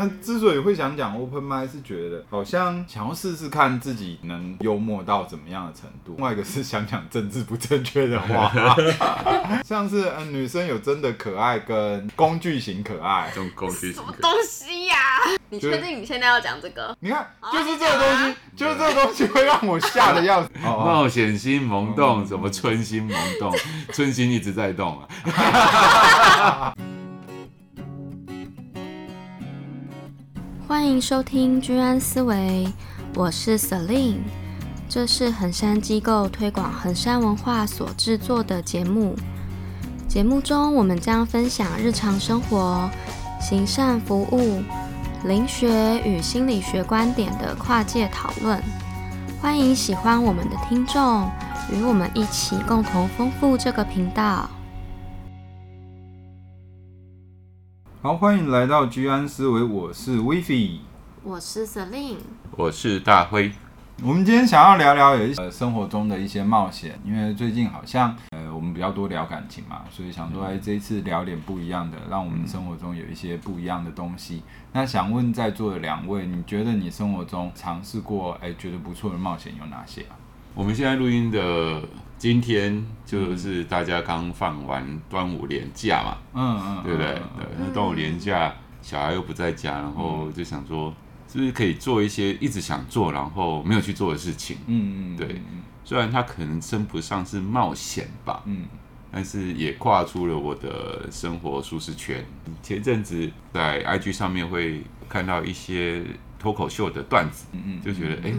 那之所以会想讲 open mic，是觉得好像想要试试看自己能幽默到怎么样的程度。另外一个是想讲政治不正确的话，像是嗯、呃，女生有真的可爱跟工具型可爱，这种工具型什么东西呀、啊？你确定你现在要讲这个？你看，就是这个东西，就是这个东西会让我吓得要死。冒险心萌动，什么春心萌动，春心一直在动啊。欢迎收听居安思维，我是 Celine，这是衡山机构推广衡山文化所制作的节目。节目中，我们将分享日常生活、行善服务、灵学与心理学观点的跨界讨论。欢迎喜欢我们的听众与我们一起共同丰富这个频道。好，欢迎来到居安思维，我是 Vivi，我是 Celine，我是大辉。我们今天想要聊聊有一些生活中的一些冒险，因为最近好像呃我们比较多聊感情嘛，所以想说哎这一次聊点不一样的，让我们生活中有一些不一样的东西。那想问在座的两位，你觉得你生活中尝试过哎觉得不错的冒险有哪些啊？我们现在录音的。今天就是大家刚放完端午连假嘛，嗯嗯，对不对？对，那端午连假，小孩又不在家，然后就想说，是不是可以做一些一直想做然后没有去做的事情？嗯嗯，对。虽然他可能称不上是冒险吧，嗯，但是也跨出了我的生活舒适圈。前阵子在 IG 上面会看到一些脱口秀的段子，嗯嗯，就觉得哎，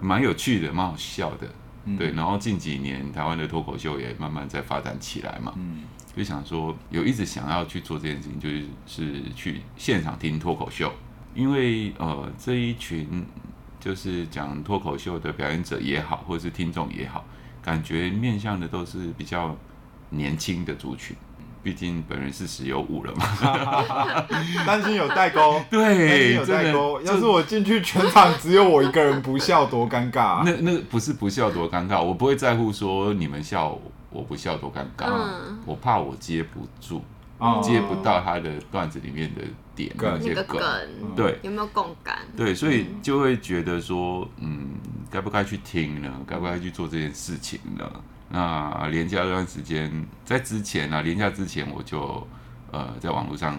蛮有趣的，蛮好笑的。对，然后近几年台湾的脱口秀也慢慢在发展起来嘛，嗯，就想说有一直想要去做这件事情，就是是去现场听脱口秀，因为呃这一群就是讲脱口秀的表演者也好，或者是听众也好，感觉面向的都是比较年轻的族群。毕竟本人是十有五了嘛，担心有代沟，对，有代沟。要是我进去全场只有我一个人不笑，多尴尬啊！那那不是不笑多尴尬，我不会在乎说你们笑我不笑多尴尬，嗯、我怕我接不住，嗯、接不到他的段子里面的点那些梗，对，有没有共感？对，所以就会觉得说，嗯，该不该去听呢？该不该去做这件事情呢？那连假这段时间，在之前呢、啊，连假之前我就呃在网络上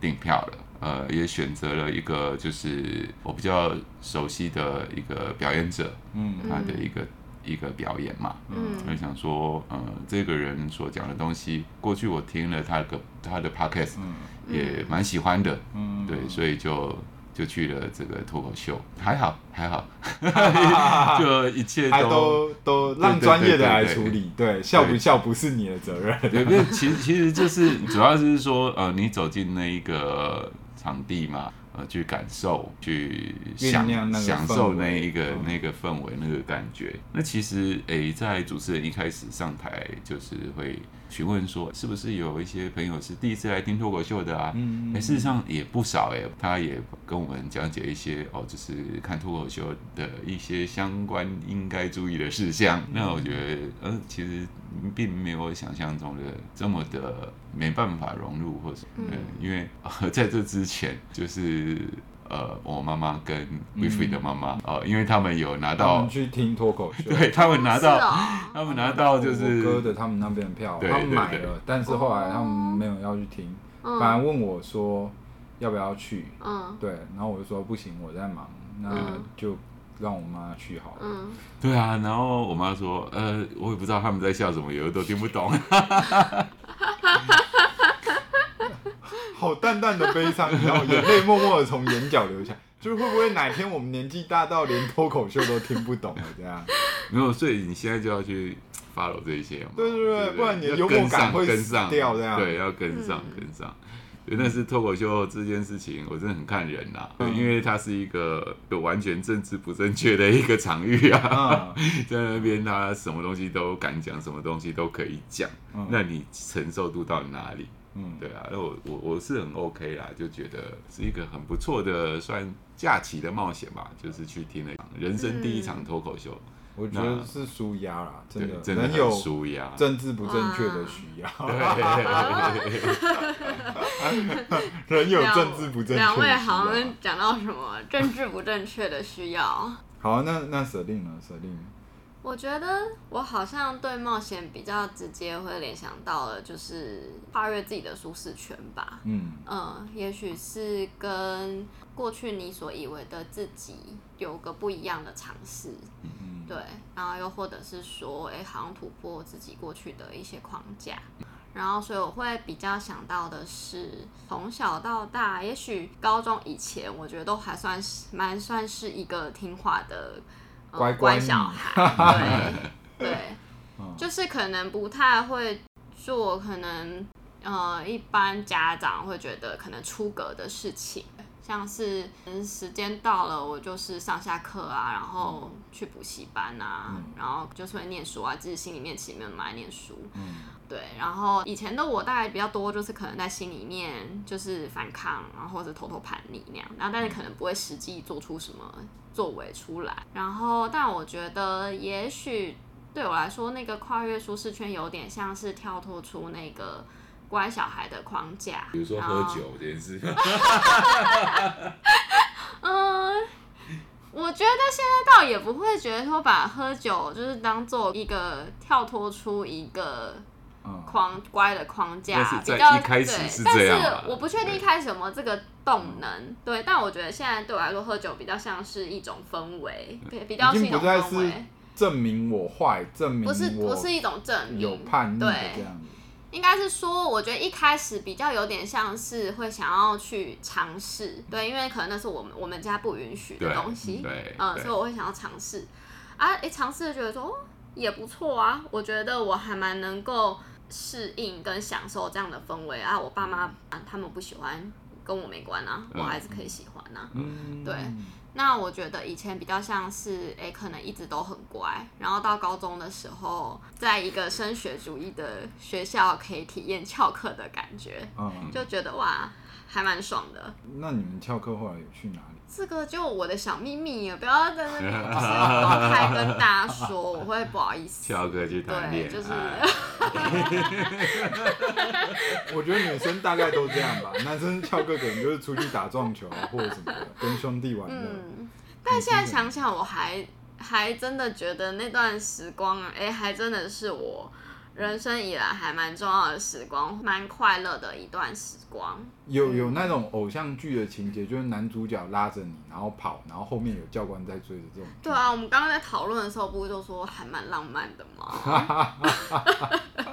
订票了，呃也选择了一个就是我比较熟悉的一个表演者，嗯，他的一个一个表演嘛，嗯，我想说，呃这个人所讲的东西，过去我听了他的他的 podcast，嗯，也蛮喜欢的，嗯，对，所以就。就去了这个脱口秀，还好还好，就一切都都让专业的来处理，对，笑不笑不是你的责任，对，对，其 实其实就是主要是说，呃，你走进那一个场地嘛。呃去感受，去享享受那一个那个氛围，那个感觉。那其实，诶，在主持人一开始上台，就是会询问说，是不是有一些朋友是第一次来听脱口秀的啊？嗯，诶，事实上也不少诶，他也跟我们讲解一些哦，就是看脱口秀的一些相关应该注意的事项。那我觉得，呃，其实并没有想象中的这么的没办法融入，或者嗯，因为在这之前就是。是呃，我妈妈跟 Vivi 的妈妈哦，因为他们有拿到去听脱口秀，对他们拿到，他们拿到 就是哥的他们那边的票，他们买了，但是后来他们没有要去听，反而问我说要不要去，嗯，对，然后我就说不行，我在忙，那就让我妈去好了，嗯，对啊，然后我妈说，呃，我也不知道他们在笑什么，有的都听不懂。好淡淡的悲伤，然后眼泪默默的从眼角流下，就是会不会哪天我们年纪大到连脱口秀都听不懂了这样？没有，所以你现在就要去 follow 这些嘛。对对对，不然你的幽默感会死掉这样。对，要跟上跟上。对，那是脱口秀这件事情，我真的很看人呐，因为它是一个完全政治不正确的一个场域啊，在那边他什么东西都敢讲，什么东西都可以讲，那你承受度到哪里？嗯，对啊，那我我我是很 OK 啦，就觉得是一个很不错的算假期的冒险吧，就是去听了人生第一场脱口秀，我觉得是舒压啦，真的真的有舒压，政治不正确的需要。人有政治不正确。两位好像讲到什么政治不正确的需要。好，那那设定呢？设定。我觉得我好像对冒险比较直接会联想到的，就是跨越自己的舒适圈吧。嗯嗯，也许是跟过去你所以为的自己有个不一样的尝试。嗯嗯。对，然后又或者是说，哎，好像突破自己过去的一些框架。然后，所以我会比较想到的是，从小到大，也许高中以前，我觉得都还算是蛮算是一个听话的。乖乖小孩，对 对，就是可能不太会做，可能呃，一般家长会觉得可能出格的事情，像是时间到了，我就是上下课啊，然后去补习班啊，然后就是会念书啊，自己心里面其实没有那么爱念书。对，然后以前的我大概比较多，就是可能在心里面就是反抗，然后或者偷偷叛逆那样，然后但是可能不会实际做出什么作为出来。然后，但我觉得也许对我来说，那个跨越舒适圈有点像是跳脱出那个乖小孩的框架，比如说喝酒这件事。嗯，我觉得现在倒也不会觉得说把喝酒就是当做一个跳脱出一个。框乖的框架比较对，但是我不确定一开始有没有这个动能，对，但我觉得现在对我来说，喝酒比较像是一种氛围，对，比较是一种氛围。证明我坏，证明不是不是一种证明，有叛逆，对，应该是说，我觉得一开始比较有点像是会想要去尝试，对，因为可能那是我们我们家不允许的东西，对，嗯，所以我会想要尝试，啊，哎，尝试觉得说哦也不错啊，我觉得我还蛮能够。适应跟享受这样的氛围啊，我爸妈他们不喜欢，跟我没关啊，我还是可以喜欢啊。嗯，对。那我觉得以前比较像是，哎、欸，可能一直都很乖，然后到高中的时候，在一个升学主义的学校，可以体验翘课的感觉，嗯，就觉得哇，还蛮爽的。那你们翘课后来有去哪里？这个就我的小秘密，不要在那边公开跟大家说，我会不好意思。跳哥去谈恋爱，就是。我觉得女生大概都这样吧，男生翘课可能就是出去打撞球啊，或者什么的，跟兄弟玩的。嗯，但现在想想，我还还真的觉得那段时光，哎，还真的是我。人生以来还蛮重要的时光，蛮快乐的一段时光。有有那种偶像剧的情节，就是男主角拉着你，然后跑，然后后面有教官在追的这种。对啊，我们刚刚在讨论的时候，不是就说还蛮浪漫的吗？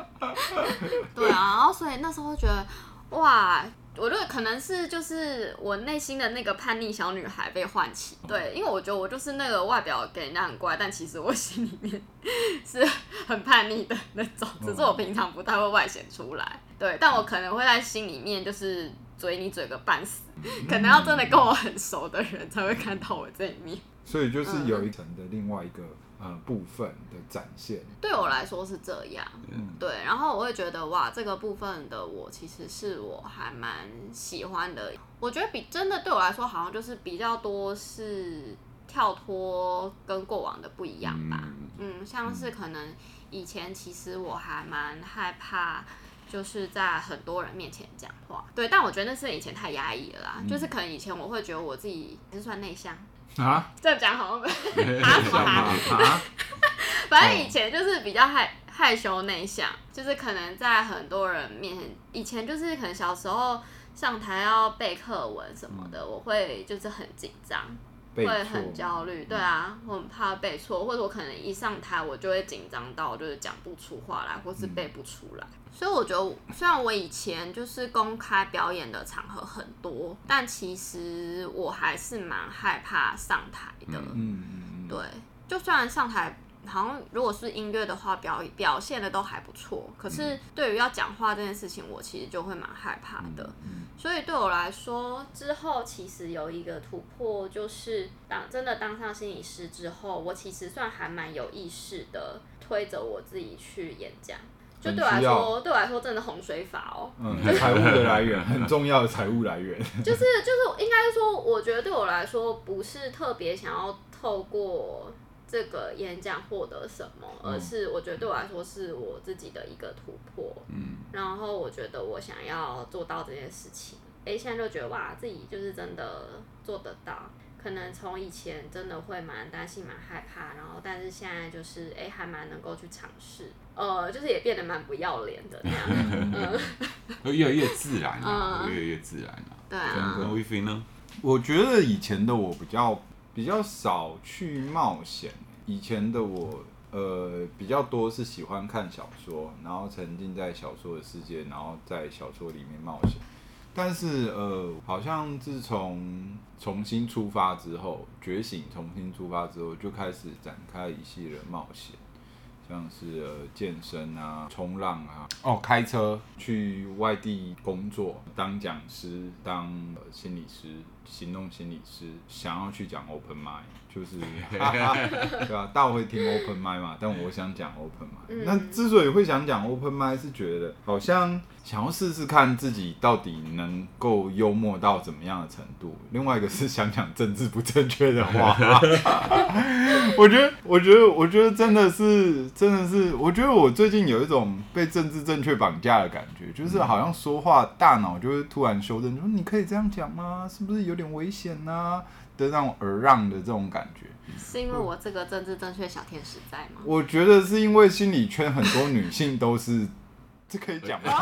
对啊，然后所以那时候觉得，哇。我觉得可能是就是我内心的那个叛逆小女孩被唤起，对，因为我觉得我就是那个外表给人家很乖，但其实我心里面 是很叛逆的那种，只是我平常不太会外显出来，对，但我可能会在心里面就是嘴你嘴个半死，可能要真的跟我很熟的人才会看到我这一面，所以就是有一层的另外一个。呃，部分的展现，对我来说是这样，嗯，对，然后我会觉得哇，这个部分的我其实是我还蛮喜欢的。我觉得比真的对我来说，好像就是比较多是跳脱跟过往的不一样吧。嗯，嗯，像是可能以前其实我还蛮害怕，就是在很多人面前讲话。对，但我觉得那是以前太压抑了啦。嗯，就是可能以前我会觉得我自己是算内向。啊，这样讲好 像哈什么哈？反正以前就是比较害害羞内向，就是可能在很多人面前，以前就是可能小时候上台要背课文什么的，我会就是很紧张，会很焦虑。对啊，我很怕背错，或者我可能一上台我就会紧张到就是讲不出话来，或是背不出来。所以我觉得，虽然我以前就是公开表演的场合很多，但其实我还是蛮害怕上台的。嗯嗯对，就算上台，好像如果是音乐的话，表表现的都还不错。可是对于要讲话这件事情，我其实就会蛮害怕的。所以对我来说，之后其实有一个突破，就是当真的当上心理师之后，我其实算还蛮有意识的推着我自己去演讲。就对我来说，对我来说真的洪水法哦。嗯，财务的来源很重要的财务来源。就 是就是，应该说，我觉得对我来说，不是特别想要透过这个演讲获得什么，而是我觉得对我来说是我自己的一个突破。嗯，然后我觉得我想要做到这件事情，哎，现在就觉得哇，自己就是真的做得到。可能从以前真的会蛮担心、蛮害怕，然后但是现在就是哎，还蛮能够去尝试，呃，就是也变得蛮不要脸的那样，嗯，越来越自然了，越来越自然了。对啊。跟威飞呢？我觉得以前的我比较比较少去冒险，以前的我呃比较多是喜欢看小说，然后沉浸在小说的世界，然后在小说里面冒险。但是呃，好像自从重新出发之后，觉醒重新出发之后，就开始展开一系列冒险，像是呃健身啊、冲浪啊，哦，开车。去外地工作，当讲师、当心理师、行动心理师，想要去讲 open mind。就是，对吧？大家会听 open mind 嘛，但我想讲 open mic。嗯、那之所以会想讲 open mind，是觉得好像想要试试看自己到底能够幽默到怎么样的程度。另外一个是想讲政治不正确的话。我觉得，我觉得，我觉得真的是，真的是，我觉得我最近有一种被政治正确绑架的感觉，就是好像说话大脑就会突然修正，说你可以这样讲吗？是不是有点危险呢、啊？的那种而让的这种感觉，是因为我这个政治正确小天使在吗？我觉得是因为心理圈很多女性都是，这可以讲吗？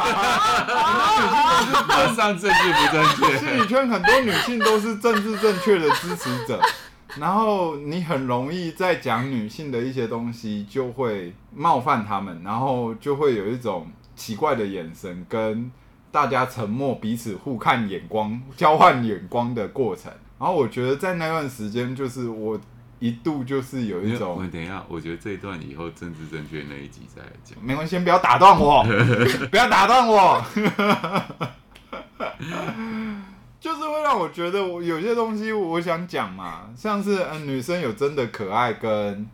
马上政治不正确。心理圈很多女性都是政治正确的支持者，然后你很容易在讲女性的一些东西，就会冒犯他们，然后就会有一种奇怪的眼神，跟大家沉默，彼此互看眼光，交换眼光的过程。然后我觉得在那段时间，就是我一度就是有一种。我等一下，我觉得这一段以后政治正确那一集再来讲。没关系，先不要打断我，不要打断我。就是会让我觉得，我有些东西我想讲嘛，像是嗯，女生有真的可爱跟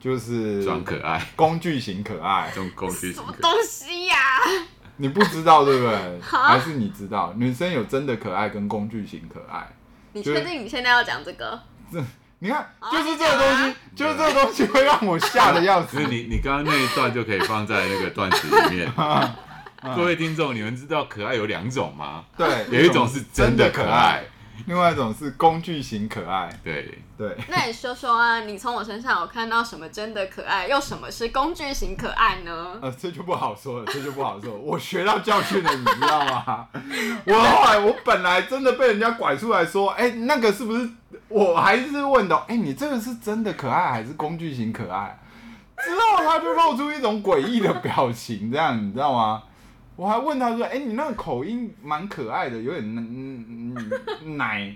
就是装可爱，工具型可爱，这种工具型可爱。什么东西呀、啊？你不知道对不对？还是你知道？女生有真的可爱跟工具型可爱。你确定你现在要讲这个？这你看，就是这个东西，就是这个东西会让我吓得要死。你你刚刚那一段就可以放在那个段子里面。各位听众，你们知道可爱有两种吗？对，有一种是真的可爱。另外一种是工具型可爱，对对。那你说说啊，你从我身上有看到什么真的可爱，又什么是工具型可爱呢？呃，这就不好说了，这就不好说。我学到教训了，你知道吗？我后来我本来真的被人家拐出来说，哎、欸，那个是不是？我还是问的，哎、欸，你这个是真的可爱还是工具型可爱？之后他就露出一种诡异的表情，这样你知道吗？我还问他说：“哎、欸，你那个口音蛮可爱的，有点嗯嗯奶，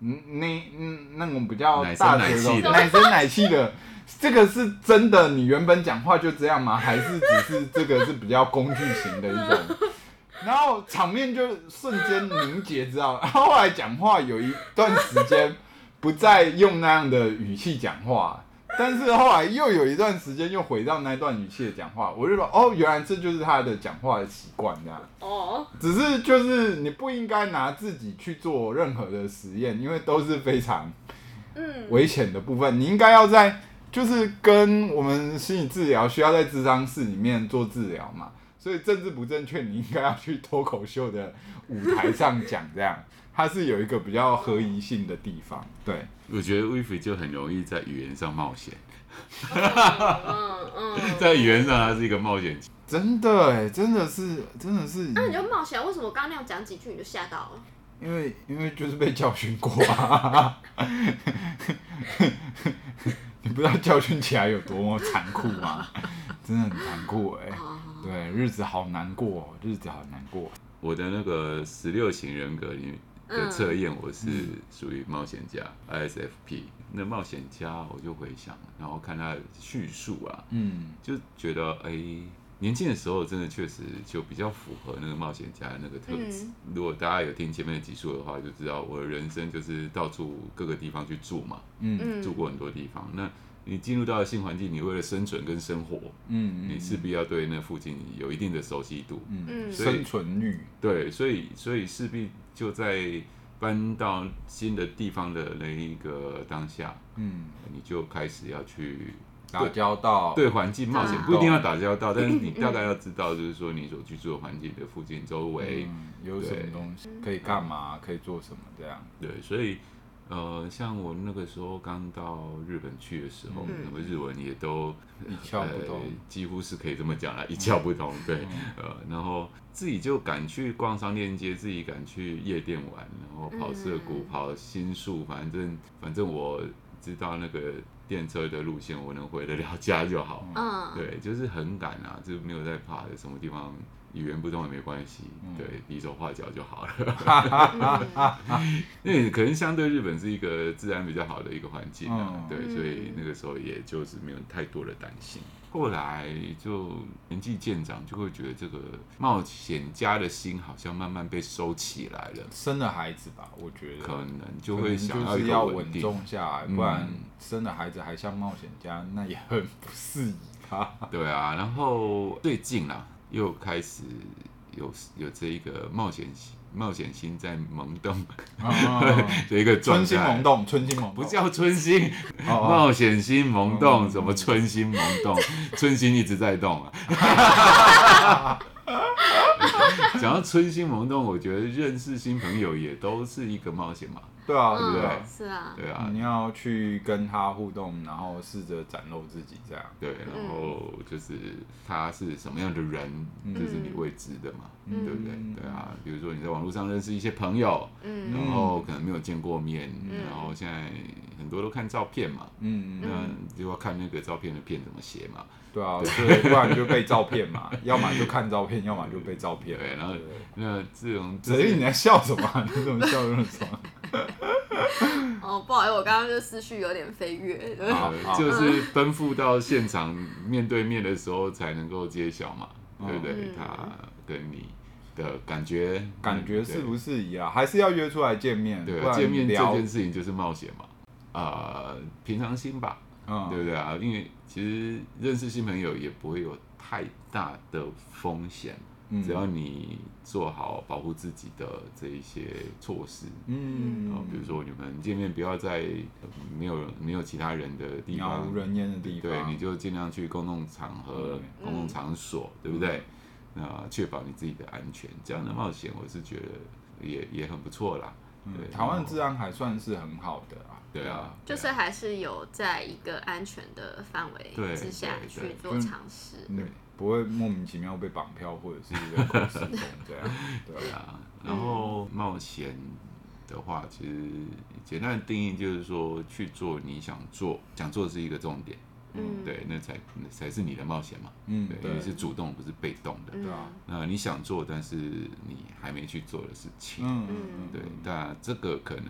嗯那嗯那种比较大的那种奶声奶气的，这个是真的？你原本讲话就这样吗？还是只是这个是比较工具型的一种？” 然后场面就瞬间凝结，知道吗？然后后来讲话有一段时间不再用那样的语气讲话。但是后来又有一段时间又回到那段语气的讲话，我就说哦，原来这就是他的讲话的习惯这样。哦，只是就是你不应该拿自己去做任何的实验，因为都是非常嗯危险的部分。你应该要在就是跟我们心理治疗需要在智商室里面做治疗嘛，所以政治不正确，你应该要去脱口秀的舞台上讲这样。它是有一个比较合宜性的地方，对，我觉得威飞就很容易在语言上冒险，嗯嗯，在语言上它是一个冒险，真的哎，真的是，真的是，那你就冒险，为什么我刚刚那样讲几句你就吓到了？因为因为就是被教训过啊，你不知道教训起来有多么残酷吗？真的很残酷哎，对，日子好难过，日子好难过。我的那个十六型人格里面。的测验，我是属于冒险家、嗯、ISFP。那冒险家，我就回想，然后看他的叙述啊，嗯，就觉得哎、欸，年轻的时候真的确实就比较符合那个冒险家的那个特质。嗯、如果大家有听前面的集数的话，就知道我的人生就是到处各个地方去住嘛，嗯，住过很多地方。那你进入到了新环境，你为了生存跟生活，嗯，你势必要对那附近有一定的熟悉度，嗯，生存率，对，所以所以势必就在搬到新的地方的那一个当下，嗯，你就开始要去打交道，对环境冒险，不一定要打交道，但是 你大概要知道，就是说你所居住的环境的附近周围有什么东西可以干嘛，可以做什么这样。对，所以。呃，像我那个时候刚到日本去的时候，什么、嗯、日文也都一窍不通、呃，几乎是可以这么讲了，一窍不通。对，呃，然后自己就敢去逛商店街，自己敢去夜店玩，然后跑涩谷、跑新宿，反正反正我知道那个电车的路线，我能回得了家就好。嗯，对，就是很敢啊，就没有在怕的，什么地方。语言不通也没关系，对，比手画脚就好了。那可能相对日本是一个治安比较好的一个环境啊，对，所以那个时候也就是没有太多的担心。后来就年纪渐长，就会觉得这个冒险家的心好像慢慢被收起来了。生了孩子吧，我觉得可能就会想要就是要稳重下来，不然生了孩子还像冒险家，那也很不适宜啊。对啊，然后最近啊。又开始有有这一个冒险冒险心在萌动 的一个状态，春心萌动，春心萌动不叫春心，冒险心萌动，什么春心萌动？春心一直在动啊！讲到春心萌动，我觉得认识新朋友也都是一个冒险嘛。对啊，对不对？是啊，对啊，你要去跟他互动，然后试着展露自己，这样。对，然后就是他是什么样的人，这是你未知的嘛，对不对？对啊，比如说你在网络上认识一些朋友，然后可能没有见过面，然后现在很多都看照片嘛，嗯，那就要看那个照片的片怎么写嘛。对啊，对，不然就被照片嘛，要么就看照片，要么就被照片。对，然后那这种，所以你在笑什么？你怎么笑那么爽？哦，不好意思，我刚刚就思绪有点飞跃。就是奔赴到现场面对面的时候才能够揭晓嘛，对不对？他跟你的感觉，感觉是不是一样？还是要约出来见面？对，见面这件事情就是冒险嘛。呃，平常心吧，对不对啊？因为其实认识新朋友也不会有太大的风险。只要你做好保护自己的这一些措施，嗯，然后比如说你们见面不要在没有没有其他人的地方，无人烟的地方，对，你就尽量去公共场合、公共场所，对不对？那确保你自己的安全，这样的冒险我是觉得也也很不错啦。对，台湾治安还算是很好的啊。对啊，就是还是有在一个安全的范围之下去做尝试。对。不会莫名其妙被绑票，或者是人口失踪这样。对啊，然后冒险的话，其实简单的定义就是说，去做你想做，想做的是一个重点。嗯，对，那才那才是你的冒险嘛。嗯，对，你是主动，不是被动的。对啊，那你想做，但是你还没去做的事情。嗯嗯，对，那这个可能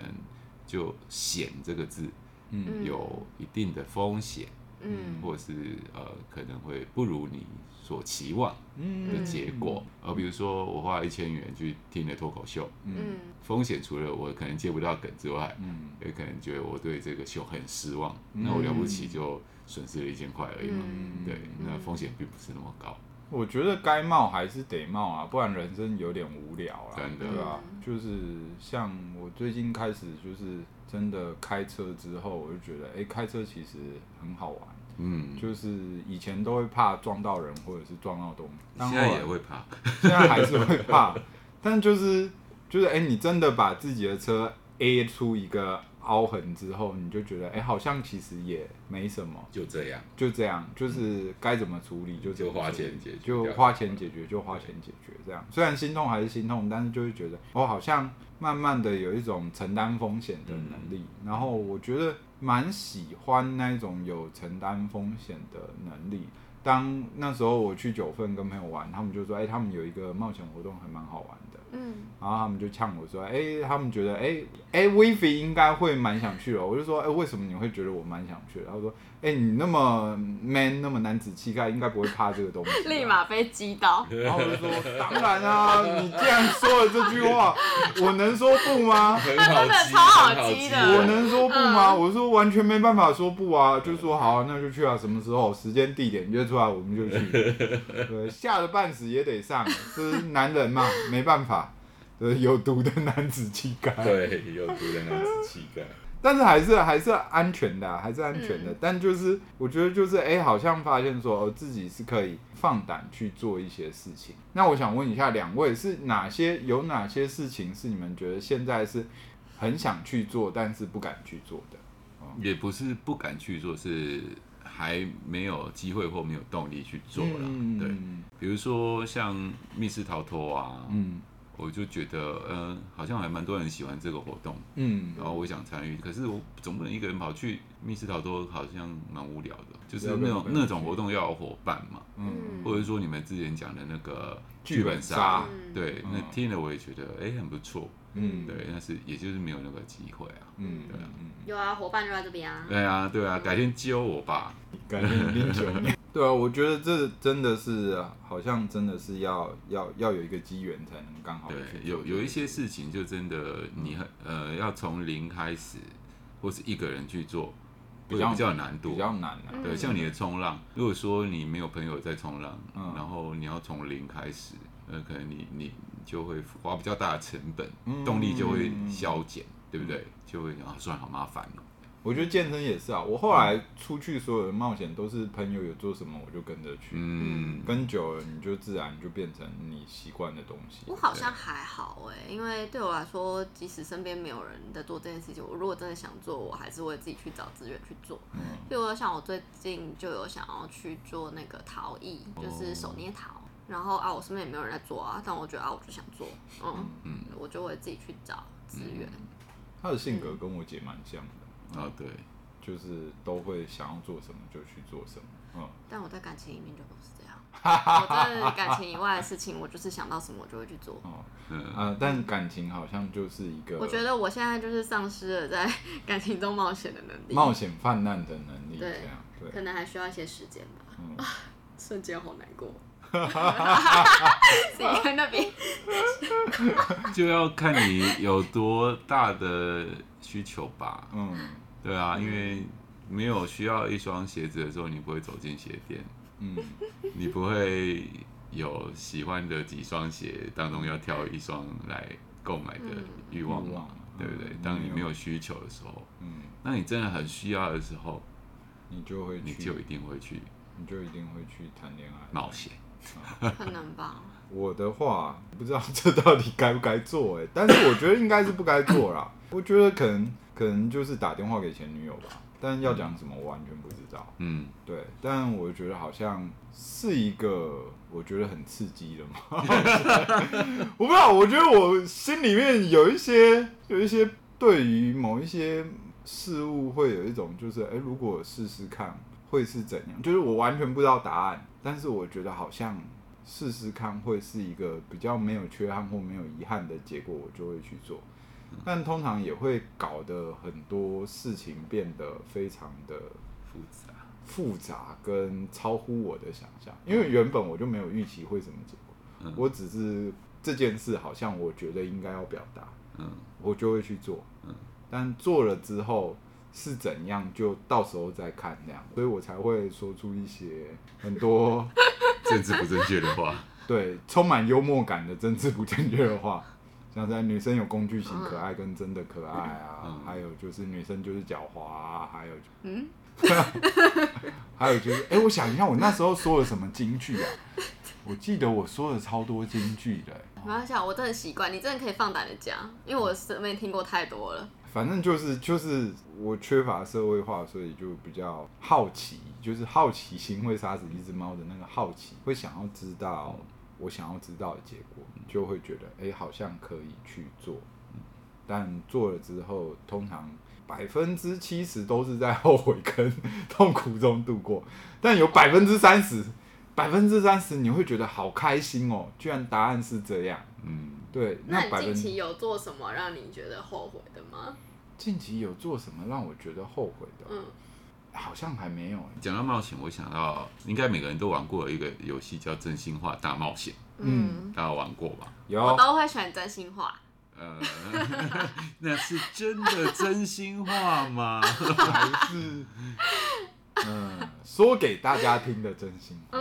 就“险”这个字，嗯，有一定的风险。嗯，或者是呃，可能会不如你所期望的结果。而比如说，我花了一千元去听了脱口秀，嗯，风险除了我可能接不到梗之外，嗯，也可能觉得我对这个秀很失望。那我了不起就损失了一千块而已嘛。对，那风险并不是那么高。我觉得该冒还是得冒啊，不然人生有点无聊啊。真的，对啊，就是像我最近开始就是真的开车之后，我就觉得，哎，开车其实很好玩。嗯，就是以前都会怕撞到人或者是撞到东西，现在也会怕，现在还是会怕，但就是就是哎，你真的把自己的车 A 出一个凹痕之后，你就觉得哎，好像其实也没什么，就这样，就这样，就是该怎么处理就就花钱解决，就花钱解决就花钱解决，这样虽然心痛还是心痛，但是就会觉得我好像慢慢的有一种承担风险的能力，然后我觉得。蛮喜欢那种有承担风险的能力。当那时候我去九份跟朋友玩，他们就说：“哎、欸，他们有一个冒险活动还蛮好玩的。”嗯，然后他们就呛我说：“哎、他们觉得哎哎，Vivi 应该会蛮想去的。”我就说：“哎、为什么你会觉得我蛮想去然后说。哎、欸，你那么 man，那么男子气概，应该不会怕这个东西。立马被击倒。然后我就说：“当然啊，你既然说了这句话，我能说不吗？” 真的超好激的。我能说不吗？我说完全没办法说不啊，就说好、啊，那就去啊，什么时候？时间地点约出来，我们就去。对，吓得半死也得上，就是男人嘛，没办法。对，有毒的男子气概。对，有毒的男子气概。但是还是还是安全的，啊，还是安全的。嗯、但就是我觉得就是哎、欸，好像发现说哦，自己是可以放胆去做一些事情。那我想问一下两位，是哪些有哪些事情是你们觉得现在是很想去做，但是不敢去做的？也不是不敢去做，是还没有机会或没有动力去做了。嗯、对，比如说像密室逃脱啊，嗯。我就觉得，嗯、呃，好像还蛮多人喜欢这个活动，嗯，然后我想参与，可是我总不能一个人跑去密室逃脱，好像蛮无聊的，就是那种那种活动要有伙伴嘛，嗯，或者说你们之前讲的那个剧本杀，对，那听了我也觉得，哎、欸，很不错。嗯，对，但是也就是没有那个机会啊。嗯，对啊，有啊，伙伴就在这边啊。对啊，对啊，改天揪我吧。改天拎酒。对啊，我觉得这真的是，好像真的是要要要有一个机缘才能刚好。对，有有一些事情就真的你很呃要从零开始，或是一个人去做，比较比较难度，比较难啊。对，像你的冲浪，如果说你没有朋友在冲浪，然后你要从零开始，呃，可能你你。就会花比较大的成本，动力就会消减，嗯、对不对？就会啊，算好麻烦了。我觉得健身也是啊，我后来出去所有的冒险都是朋友有做什么我就跟着去，嗯，跟久了你就自然就变成你习惯的东西。我好像还好哎，因为对我来说，即使身边没有人在做这件事情，我如果真的想做，我还是会自己去找资源去做。嗯，比如说像我最近就有想要去做那个陶艺，就是手捏陶。哦然后啊，我身边也没有人在做啊，但我觉得啊，我就想做，嗯嗯，我就会自己去找资源。他的性格跟我姐蛮像的啊，对，就是都会想要做什么就去做什么，嗯。但我在感情里面就不是这样，我在感情以外的事情，我就是想到什么我就会去做。哦，嗯，但感情好像就是一个，我觉得我现在就是丧失了在 感情中冒险的能力，冒险泛滥的能力，这样，对，可能还需要一些时间吧。嗯，瞬间好难过。谁在那边？就要看你有多大的需求吧。嗯，对啊，因为没有需要一双鞋子的时候，你不会走进鞋店。嗯，你不会有喜欢的几双鞋当中要挑一双来购买的欲望嘛？对不对？当你没有需求的时候，嗯，那你真的很需要的时候，你就会，你就一定会去，你就一定会去谈恋爱冒险。可能吧。我的话不知道这到底该不该做哎，但是我觉得应该是不该做啦。我觉得可能可能就是打电话给前女友吧，但要讲什么我完全不知道。嗯，对。但我觉得好像是一个我觉得很刺激的嘛。我不知道，我觉得我心里面有一些有一些对于某一些事物会有一种就是哎，如果试试看会是怎样，就是我完全不知道答案。但是我觉得好像试试看会是一个比较没有缺憾或没有遗憾的结果，我就会去做。但通常也会搞得很多事情变得非常的复杂，复杂跟超乎我的想象。因为原本我就没有预期会什么结果，我只是这件事好像我觉得应该要表达，嗯，我就会去做，嗯，但做了之后。是怎样，就到时候再看那样，所以我才会说出一些很多 政治不正确的话。对，充满幽默感的政治不正确的话，像在女生有工具型可爱跟真的可爱啊，嗯、还有就是女生就是狡猾啊，还有嗯，还有就是，哎、欸，我想一下，我那时候说了什么金句啊？我记得我说了超多金句的。没关系，我真的习惯，你真的可以放胆的讲，因为我身边听过太多了。反正就是就是我缺乏社会化，所以就比较好奇，就是好奇心会杀死一只猫的那个好奇，会想要知道我想要知道的结果，就会觉得哎、欸，好像可以去做。但做了之后，通常百分之七十都是在后悔跟 痛苦中度过，但有百分之三十，百分之三十你会觉得好开心哦，居然答案是这样。嗯，对。那你近期有做什么让你觉得后悔的吗？近期有做什么让我觉得后悔的？嗯，好像还没有。讲到冒险，我想到应该每个人都玩过一个游戏叫《真心话大冒险》。嗯，大家玩过吧？有，我都会选真心话。呃，那是真的真心话吗？还是嗯，说给大家听的真心话？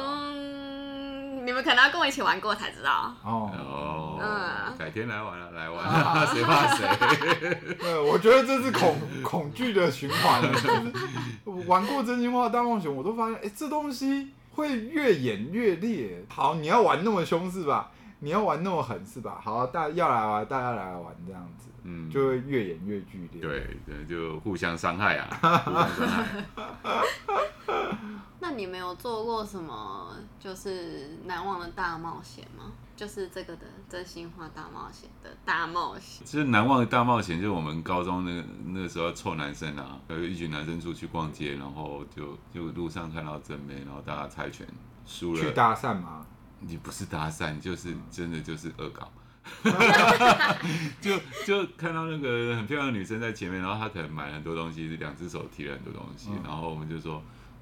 嗯，你们可能要跟我一起玩过才知道。哦哦，嗯，改天来玩了，来玩，谁怕谁？对，我觉得这是恐恐惧的循环。就是玩过真心话大冒险，我都发现，哎，这东西会越演越烈。好，你要玩那么凶是吧？你要玩那么狠是吧？好，大家要来玩，大家来玩这样子，嗯，就会越演越剧烈。对对，就互相伤害啊，互相伤害。那你没有做过什么就是难忘的大冒险吗？就是这个的真心话大冒险的大冒险。其实难忘的大冒险就是我们高中那个那个时候臭男生啊，有一群男生出去逛街，然后就就路上看到正妹，然后大家猜拳输了。去搭讪吗？你不是搭讪，就是真的就是恶搞，就就看到那个很漂亮的女生在前面，然后她可能买了很多东西，是两只手提了很多东西，嗯、然后我们就说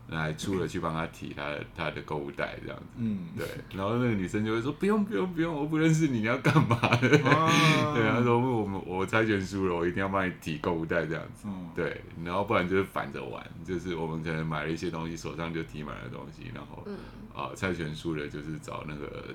来出了去帮她提她的她的购物袋这样子，嗯，对，然后那个女生就会说不用不用不用，我不认识你，你要干嘛？对，她说我们我猜拳输了，我一定要帮你提购物袋这样子，嗯、对，然后不然就是反着玩，就是我们可能买了一些东西，手上就提满了东西，然后。嗯。啊，猜拳输了就是找那个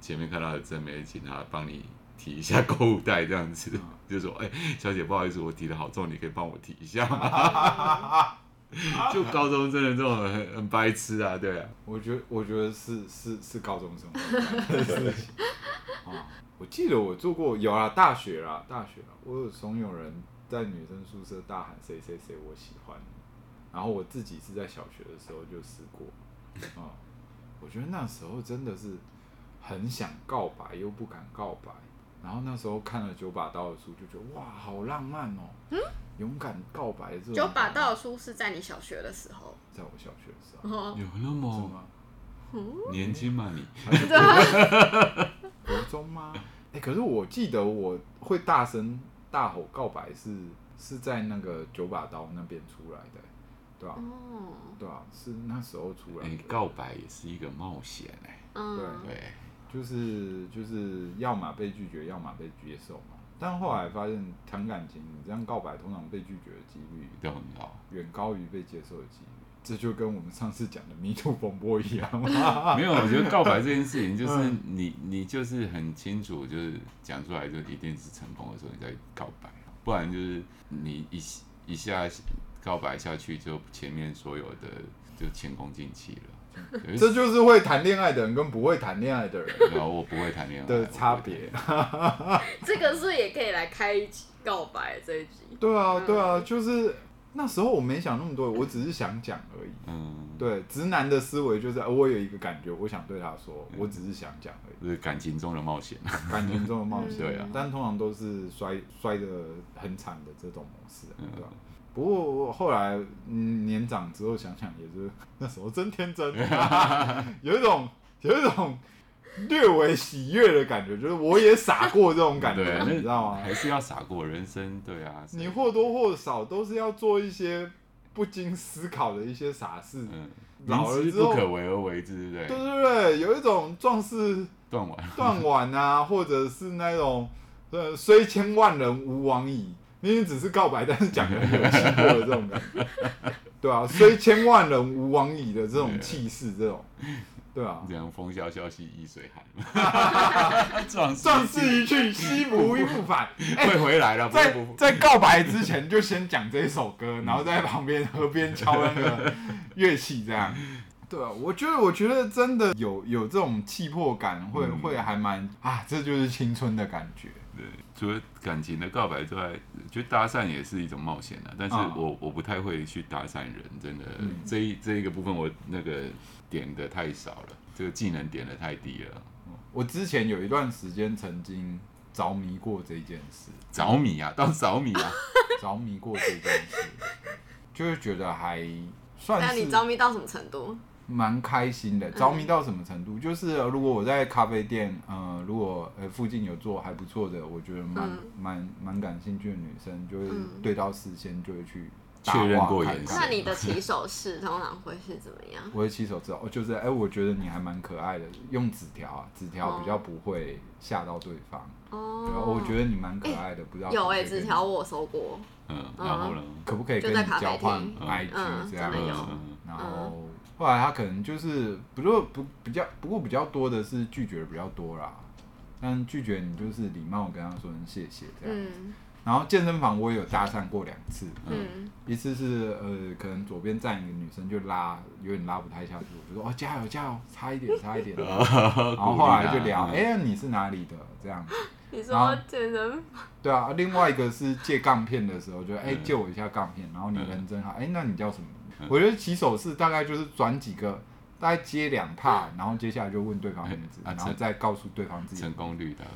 前面看到的正妹，请他帮你提一下购物袋这样子，嗯、就说：“哎、欸，小姐，不好意思，我提的好重，你可以帮我提一下吗？” 就高中生的这种很很白痴啊，对啊。我觉得，我觉得是是是高中生的事情。啊，我记得我做过，有啊，大学啦，大学啦，我有怂恿人在女生宿舍大喊谁谁谁我喜欢，然后我自己是在小学的时候就试过，啊。我觉得那时候真的是很想告白又不敢告白，然后那时候看了九把刀的书，就觉得哇，好浪漫哦！嗯，勇敢告白这种。九把刀的书是在你小学的时候？在我小学的时候。有那么年轻吗你？国中吗？哎，可是我记得我会大声大吼告白是是在那个九把刀那边出来的。对啊，哦、对啊，是那时候出来。你告白也是一个冒险哎。嗯、对对，就是就是，要么被拒绝，要么被接受嘛。但后来发现谈感情，你这样告白，通常被拒绝的几率都很高，远高于被接受的几率。这就跟我们上次讲的迷途风波一样。没有，我觉得告白这件事情，就是你你就是很清楚，就是讲出来就一定是成功的时候，你再告白，不然就是你一一下。告白下去，就前面所有的就前功尽弃了。这就是会谈恋爱的人跟不会谈恋爱的人，然 后我不会谈恋爱的差别。这个是也可以来开一集告白这一集。对啊，对啊，就是那时候我没想那么多，我只是想讲而已。嗯，对，直男的思维就是我有一个感觉，我想对他说，我只是想讲而已。就是感情中的冒险，感情中的冒险。对啊，但通常都是摔摔的很惨的这种模式，对吧？不过后来，嗯，年长之后想想也是那时候真天真，有一种有一种略微喜悦的感觉，就是我也傻过这种感觉，你知道吗？还是要傻过人生，对啊。你或多或少都是要做一些不经思考的一些傻事，嗯，老了之后不可为而为之，对不对？对对对，有一种壮士断腕断腕啊，或者是那种呃虽千万人吾往矣。明明只是告白，但是讲的很有气魄的这种感觉，对啊，虽千万人吾往矣的这种气势，这种，对啊，这样风萧萧兮易水寒，壮 壮士一去兮不复返，会回来了。在在告白之前就先讲这一首歌，然后在旁边河边敲那个 乐器，这样，对啊，我觉得我觉得真的有有这种气魄感，会会还蛮啊，这就是青春的感觉。对，除了感情的告白之外，就搭讪也是一种冒险啊。但是我我不太会去搭讪人，真的，嗯、这一这一个部分我那个点的太少了，这个技能点的太低了。我之前有一段时间曾经着迷过这件事，着迷啊，当着迷啊，着迷过这件事，就是觉得还算是。那你着迷到什么程度？蛮开心的，着迷到什么程度？嗯、就是如果我在咖啡店，呃，如果呃附近有做还不错的，我觉得蛮蛮蛮感兴趣的女生，就会对到视线，就会去确认过眼神。那你的起手式通常会是怎么样？我的起手式哦，就是哎、欸，我觉得你还蛮可爱的，用纸条啊，纸条比较不会吓到对方。哦，对，我觉得你蛮可爱的，欸、不知道有哎、欸，纸条我收过。嗯，然后呢？可不可以跟你交换 IG 这样？嗯。然后。后来他可能就是不过不比较不过比较多的是拒绝的比较多啦，但拒绝你就是礼貌跟他说声谢谢这样。嗯。然后健身房我也有搭讪过两次，嗯，一次是呃，可能左边站一个女生就拉，有点拉不太下去，我就说哦，加油加油，差一点差一点，然后后来就聊，哎，你是哪里的？这样。子？你说健身房？对啊，另外一个是借杠片的时候，就哎借我一下杠片，然后你人真好，哎，那你叫什么？我觉得起手式大概就是转几个，大概接两帕，然后接下来就问对方名字，然后再告诉对方自己成功率大概。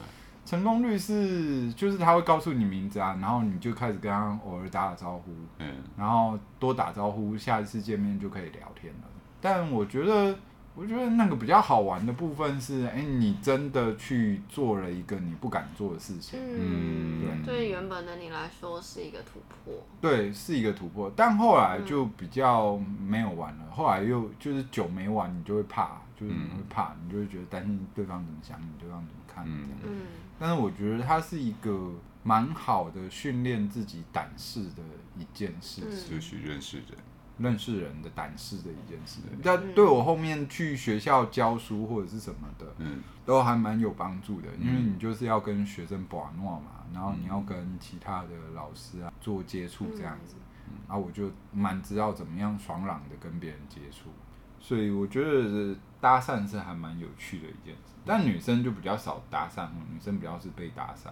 成功率是，就是他会告诉你名字啊，然后你就开始跟他偶尔打打招呼，嗯，然后多打招呼，下一次见面就可以聊天了。但我觉得，我觉得那个比较好玩的部分是，哎，你真的去做了一个你不敢做的事情，嗯，对，对原本的你来说是一个突破，对，是一个突破。但后来就比较没有玩了，后来又就是久没玩，你就会怕，就是你会怕，你就会觉得担心对方怎么想你，对方怎么看你，嗯。但是我觉得它是一个蛮好的训练自己胆识的一件事情，就去认识人，认识人的胆识的一件事。但对我后面去学校教书或者是什么的，嗯，都还蛮有帮助的，因为你就是要跟学生把诺嘛，然后你要跟其他的老师啊做接触这样子，然后我就蛮知道怎么样爽朗的跟别人接触。所以我觉得搭讪是还蛮有趣的一件事，但女生就比较少搭讪，女生比较是被搭讪。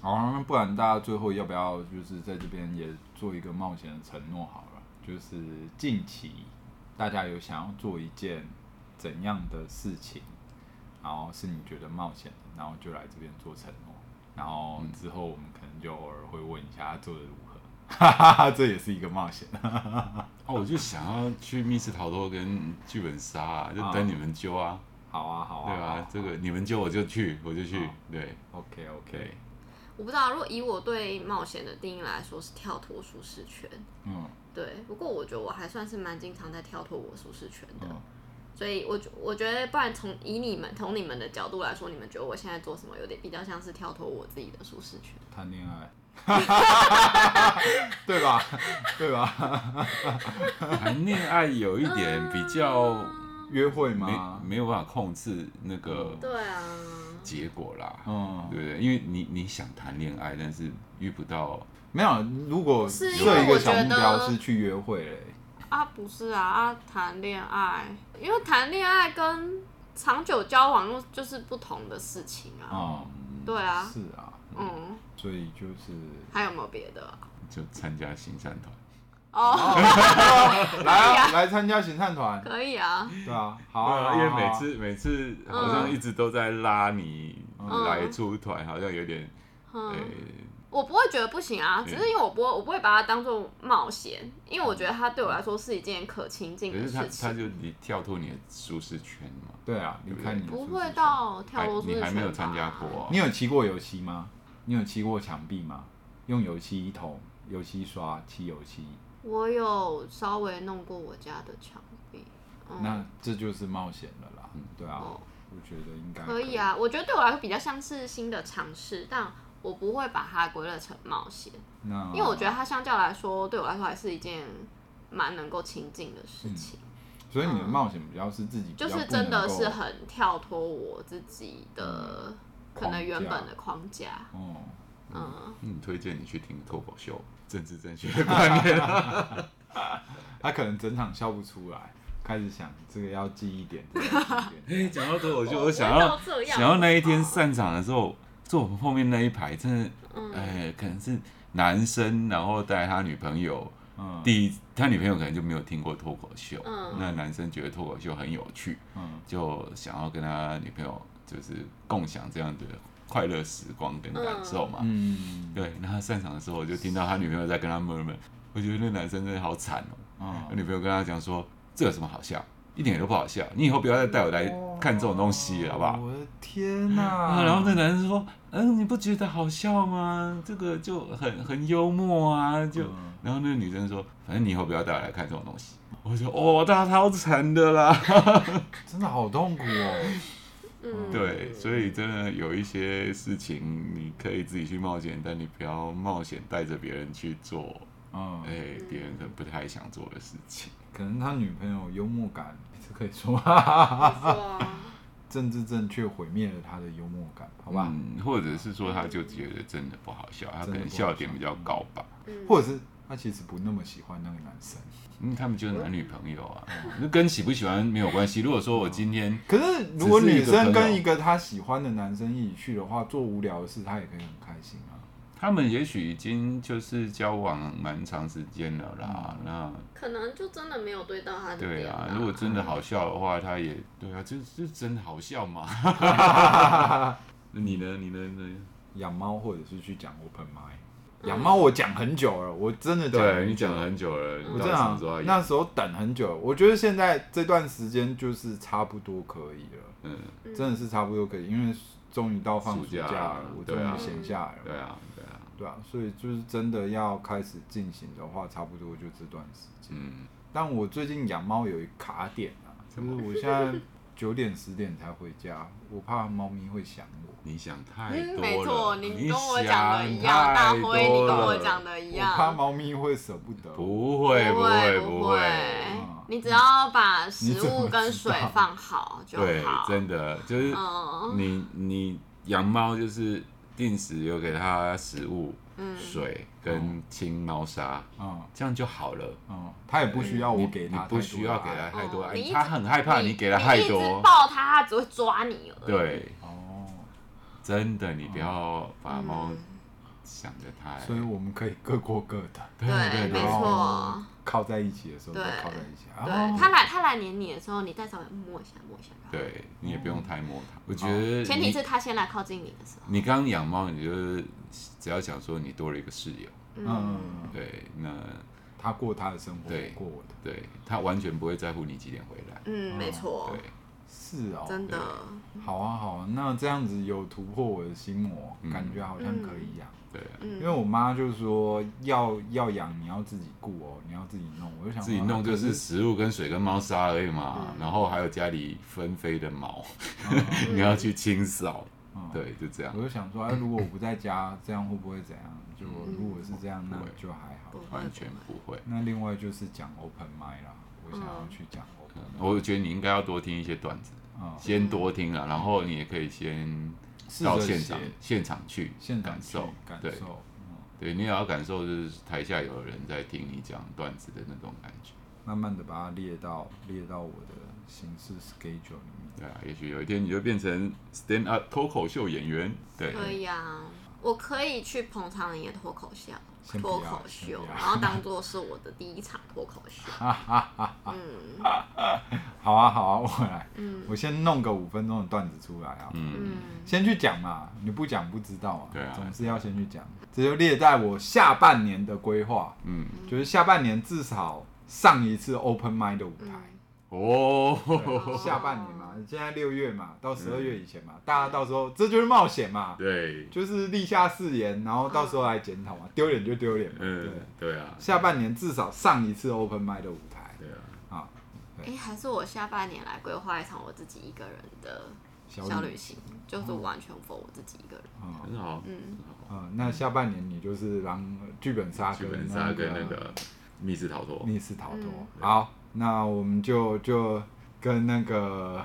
好，那不然大家最后要不要就是在这边也做一个冒险的承诺好了？就是近期大家有想要做一件怎样的事情，然后是你觉得冒险的，然后就来这边做承诺，然后之后我们可能就偶尔会问一下他做的如何。哈哈哈，这也是一个冒险。哦，我就想要去密室逃脱跟剧本杀啊，就等你们揪啊。好啊，好啊。对啊，这个你们揪我就去，我就去。对，OK OK。我不知道，如果以我对冒险的定义来说，是跳脱舒适圈。嗯。对，不过我觉得我还算是蛮经常在跳脱我舒适圈的。所以我我觉得，不然从以你们从你们的角度来说，你们觉得我现在做什么有点比较像是跳脱我自己的舒适圈？谈恋爱。对吧？对吧？谈恋爱有一点比较约会吗？没没有办法控制那个对啊结果啦，嗯，对不对？因为你你想谈恋爱，但是遇不到。没有，如果设一个小目标是去约会嘞。啊，不是啊，啊，谈恋爱，因为谈恋爱跟长久交往又就是不同的事情啊。嗯，对啊，是啊。嗯，所以就是还有没有别的、啊？就参加行善团哦，来啊，来参加行善团。可以啊，对啊，好啊，因为每次每次好像一直都在拉你来出团，好像有点，嗯，我不会觉得不行啊，只是因为我不会，我不会把它当做冒险，因为我觉得它对我来说是一件可亲近的事情。可是它就你跳脱你的舒适圈嘛，对啊，你看你不会到跳脱舒适圈，你还没有参加过，你有骑过油漆吗？你有漆过墙壁吗？用油漆一桶、油漆刷漆油漆。我有稍微弄过我家的墙壁。嗯、那这就是冒险了啦。嗯，对啊，哦、我觉得应该可，可以啊。我觉得对我来说比较像是新的尝试，但我不会把它归类成冒险。因为我觉得它相较来说，对我来说还是一件蛮能够亲近的事情。嗯、所以你的冒险比较是自己，就是真的是很跳脱我自己的。嗯可能原本的框架哦，嗯，嗯，推荐你去听脱口秀，政治正确的观念。他可能整场笑不出来，开始想这个要记一点。哎，讲到脱口秀，我想要想要那一天散场的时候，坐我们后面那一排，真的，哎，可能是男生，然后带他女朋友，第一他女朋友可能就没有听过脱口秀，那男生觉得脱口秀很有趣，就想要跟他女朋友。就是共享这样的快乐时光跟感受嘛。嗯，对。然后他散场的时候，我就听到他女朋友在跟他 murmur，我觉得那男生真的好惨哦。他女朋友跟他讲说：“这有什么好笑？一点都不好笑。你以后不要再带我来看这种东西了，好不好？”我的天哪！然后那男生说：“嗯，你不觉得好笑吗？这个就很很幽默啊。”就然后那个女生说：“反正你以后不要带我来看这种东西。”我说：“哦，大家超惨的啦，真的好痛苦哦。”嗯，对，所以真的有一些事情你可以自己去冒险，但你不要冒险带着别人去做，嗯，哎，别人可能不太想做的事情。可能他女朋友幽默感是可以说，政治正确毁灭了他的幽默感，好吧？嗯，或者是说他就觉得真的不好笑，他可能笑。点比较高吧，或者是他其实不那么喜欢那个男生。嗯，他们就是男女朋友啊，那跟喜不喜欢没有关系。如果说我今天，可是如果女生跟一个她喜欢的男生一起去的话，做无聊的事，她也可以很开心啊。他们也许已经就是交往蛮长时间了啦，那可能就真的没有对到他的。对啊，如果真的好笑的话，他也对啊，就是真的好笑嘛。那你呢？你呢？养猫或者是去讲 open mic。养猫我讲很久了，我真的讲。对，你讲了很久了，我这样那时候等很久，我觉得现在这段时间就是差不多可以了。嗯，真的是差不多可以，因为终于到放暑假了，我终于闲下来了。对啊，对啊，对啊，所以就是真的要开始进行的话，差不多就这段时间。嗯，但我最近养猫有一卡点啊，就是我现在。九点十点才回家，我怕猫咪会想我。你想太多了，没错，你跟我讲的一样，大辉，你跟我讲的一样。我怕猫咪会舍不得。不会，不会，不会。你只要把食物跟水放好就好。对，真的就是你你养猫就是定时有给它食物。水跟清猫砂，嗯，这样就好了。嗯，他也不需要我给他，不需要给他太多爱。他很害怕你给他太多，抱他，他只会抓你。对，哦，真的，你不要把猫想得太。所以我们可以各过各的。对，没错。靠在一起的时候，就靠在一起。对，他来他来黏你的时候，你再稍微摸一下，摸一下。对，你也不用太摸它。我觉得前提是他先来靠近你的时候。你刚养猫，你就只要想说你多了一个室友。嗯。对，那他过他的生活，对，过我的。对，他完全不会在乎你几点回来。嗯，没错。对，是哦。真的。好啊，好啊，那这样子有突破我的心魔，感觉好像可以养。对，因为我妈就是说要要养，你要自己顾哦，你要自己弄。我就想自己弄就是食物跟水跟猫砂而已嘛，然后还有家里纷飞的毛，你要去清扫。对，就这样。我就想说，哎，如果我不在家，这样会不会怎样？就如果是这样，那就还好，完全不会。那另外就是讲 open mic 啦，我想要去讲 open。我觉得你应该要多听一些段子，先多听啊，然后你也可以先。到现场，现场去感受，感受，对你也要感受，就是台下有人在听你讲段子的那种感觉，慢慢的把它列到列到我的形式 schedule 里面。对啊，也许有一天你就变成 stand up 脱口秀演员，对，可以啊，我可以去捧场你的脱口秀。脱口秀，然后当做是我的第一场脱口秀。嗯，好啊，好啊，我来。嗯，我先弄个五分钟的段子出来啊。嗯，先去讲嘛，你不讲不知道啊。对啊，总是要先去讲。这就列在我下半年的规划。嗯，就是下半年至少上一次 open m i d 的舞台。哦，下半年嘛，现在六月嘛，到十二月以前嘛，大家到时候这就是冒险嘛，对，就是立下誓言，然后到时候来检讨嘛，丢脸就丢脸嘛，嗯，对。啊，下半年至少上一次 open mic 的舞台，对啊，啊，哎，还是我下半年来规划一场我自己一个人的小旅行，就是完全 for 我自己一个人，很好，嗯，啊，那下半年你就是让剧本杀剧本杀跟那个密室逃脱，密室逃脱，好。那我们就就跟那个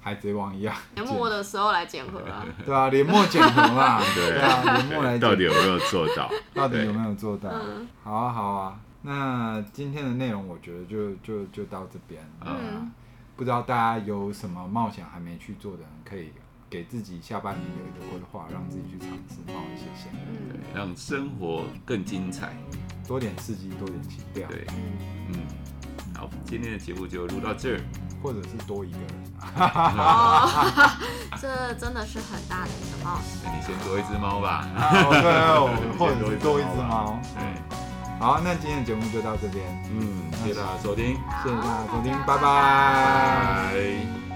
海贼王一样，年末的时候来检核啊，对啊，年末检核嘛，对啊，年末来 到底有没有做到？到底有没有做到？好啊，好啊。那今天的内容我觉得就就就到这边。嗯，不知道大家有什么冒险还没去做的人，可以给自己下半年有一个规划，让自己去尝试冒一些险，对，让生活更精彩，多点刺激，多点情调。对，嗯。好，今天的节目就录到这儿，或者是多一个人。哦，这真的是很大的一个冒险。那你先多一只猫吧。对，或者多一只猫。对。好，那今天的节目就到这边。嗯，谢谢大家收听，谢谢大家收听，拜拜。